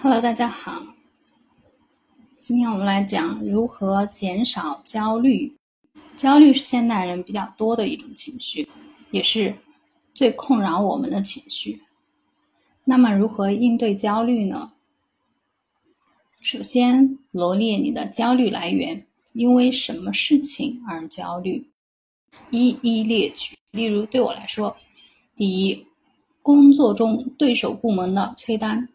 Hello，大家好。今天我们来讲如何减少焦虑。焦虑是现代人比较多的一种情绪，也是最困扰我们的情绪。那么，如何应对焦虑呢？首先，罗列你的焦虑来源，因为什么事情而焦虑，一一列举。例如，对我来说，第一，工作中对手部门的催单。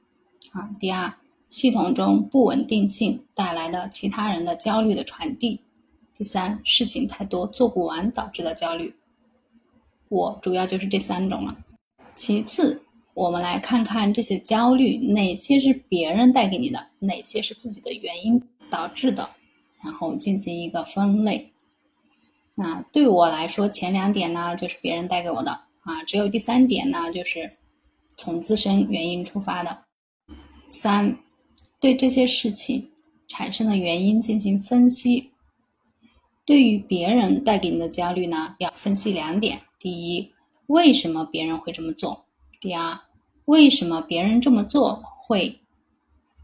啊，第二，系统中不稳定性带来的其他人的焦虑的传递；第三，事情太多做不完导致的焦虑。我主要就是这三种了。其次，我们来看看这些焦虑哪些是别人带给你的，哪些是自己的原因导致的，然后进行一个分类。那对我来说，前两点呢就是别人带给我的啊，只有第三点呢就是从自身原因出发的。三，对这些事情产生的原因进行分析。对于别人带给你的焦虑呢，要分析两点：第一，为什么别人会这么做；第二，为什么别人这么做会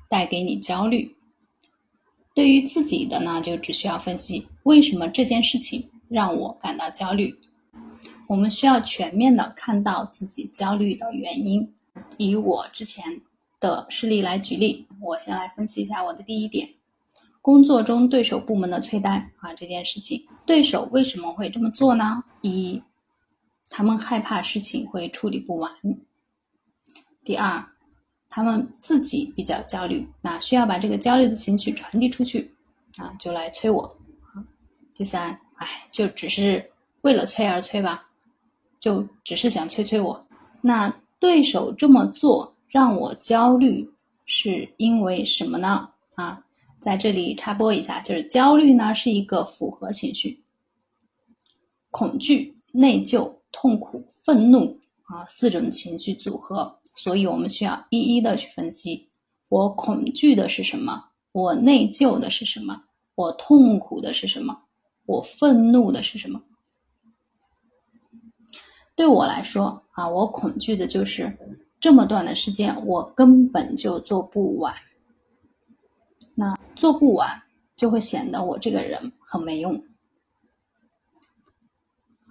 带给你焦虑。对于自己的呢，就只需要分析为什么这件事情让我感到焦虑。我们需要全面的看到自己焦虑的原因。以我之前。的事例来举例，我先来分析一下我的第一点：工作中对手部门的催单啊这件事情，对手为什么会这么做呢？一，他们害怕事情会处理不完；第二，他们自己比较焦虑，那需要把这个焦虑的情绪传递出去啊，就来催我；第三，哎，就只是为了催而催吧，就只是想催催我。那对手这么做。让我焦虑是因为什么呢？啊，在这里插播一下，就是焦虑呢是一个复合情绪，恐惧、内疚、痛苦、愤怒啊四种情绪组合，所以我们需要一一的去分析，我恐惧的是什么？我内疚的是什么？我痛苦的是什么？我愤怒的是什么？对我来说啊，我恐惧的就是。这么短的时间，我根本就做不完。那做不完，就会显得我这个人很没用。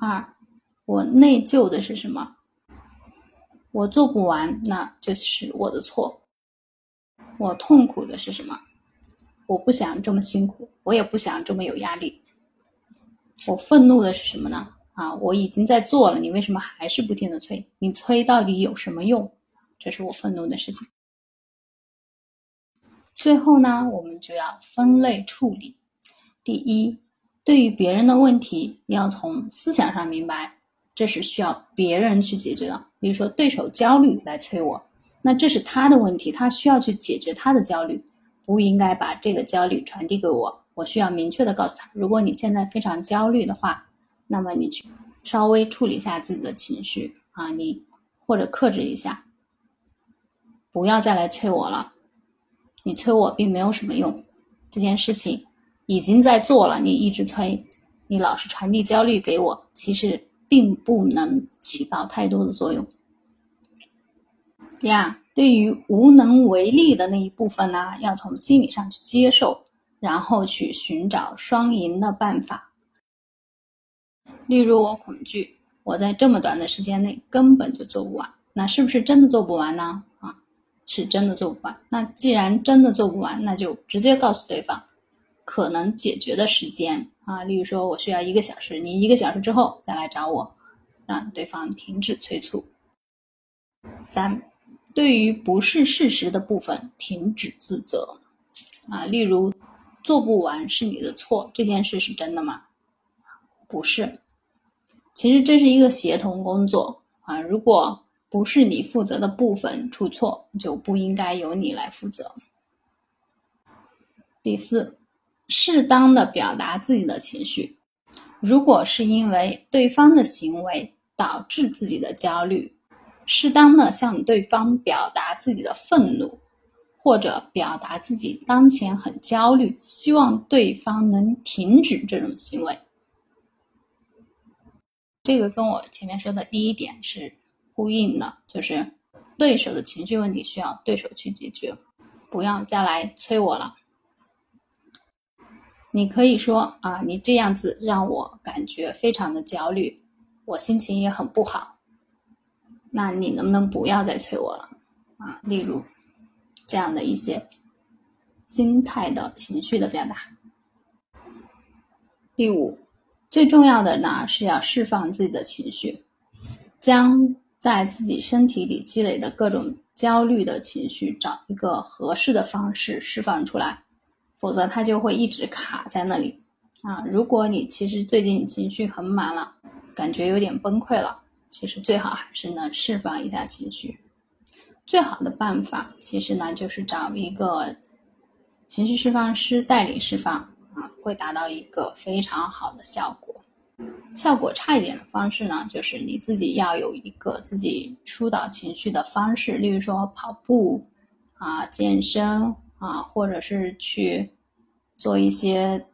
二，我内疚的是什么？我做不完，那就是我的错。我痛苦的是什么？我不想这么辛苦，我也不想这么有压力。我愤怒的是什么呢？啊，我已经在做了，你为什么还是不停的催？你催到底有什么用？这是我愤怒的事情。最后呢，我们就要分类处理。第一，对于别人的问题，要从思想上明白，这是需要别人去解决的。比如说，对手焦虑来催我，那这是他的问题，他需要去解决他的焦虑，不应该把这个焦虑传递给我。我需要明确的告诉他，如果你现在非常焦虑的话，那么你去稍微处理一下自己的情绪啊，你或者克制一下。不要再来催我了，你催我并没有什么用，这件事情已经在做了，你一直催，你老是传递焦虑给我，其实并不能起到太多的作用。第二，对于无能为力的那一部分呢，要从心理上去接受，然后去寻找双赢的办法。例如，我恐惧，我在这么短的时间内根本就做不完，那是不是真的做不完呢？啊是真的做不完。那既然真的做不完，那就直接告诉对方可能解决的时间啊。例如说，我需要一个小时，你一个小时之后再来找我，让对方停止催促。三，对于不是事实的部分，停止自责啊。例如，做不完是你的错，这件事是真的吗？不是。其实这是一个协同工作啊。如果不是你负责的部分出错，就不应该由你来负责。第四，适当的表达自己的情绪。如果是因为对方的行为导致自己的焦虑，适当的向对方表达自己的愤怒，或者表达自己当前很焦虑，希望对方能停止这种行为。这个跟我前面说的第一点是。呼应的就是对手的情绪问题需要对手去解决。不要再来催我了。你可以说啊，你这样子让我感觉非常的焦虑，我心情也很不好。那你能不能不要再催我了啊？例如这样的一些心态的情绪的表达。第五，最重要的呢是要释放自己的情绪，将在自己身体里积累的各种焦虑的情绪，找一个合适的方式释放出来。否则它就会一直卡在那里啊！如果你其实最近情绪很满了，感觉有点崩溃了，其实最好还是呢释放一下情绪。最好的办法其实呢就是找一个情绪释放师带领释放啊，会达到一个非常好的效果。效果差一点的方式呢，就是你自己要有一个自己疏导情绪的方式，例如说跑步啊、健身。啊，或者是去做一些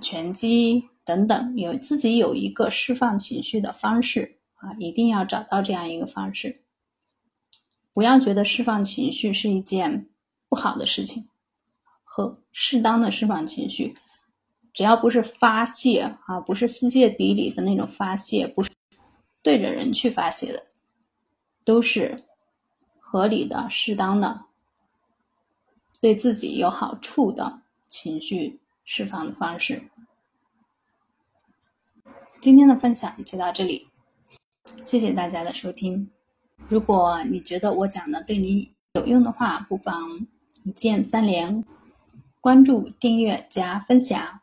拳击等等，有自己有一个释放情绪的方式啊，一定要找到这样一个方式。不要觉得释放情绪是一件不好的事情，和适当的释放情绪，只要不是发泄啊，不是撕泄底里的那种发泄，不是对着人去发泄的，都是合理的、适当的。对自己有好处的情绪释放的方式。今天的分享就到这里，谢谢大家的收听。如果你觉得我讲的对你有用的话，不妨一键三连，关注、订阅、加分享。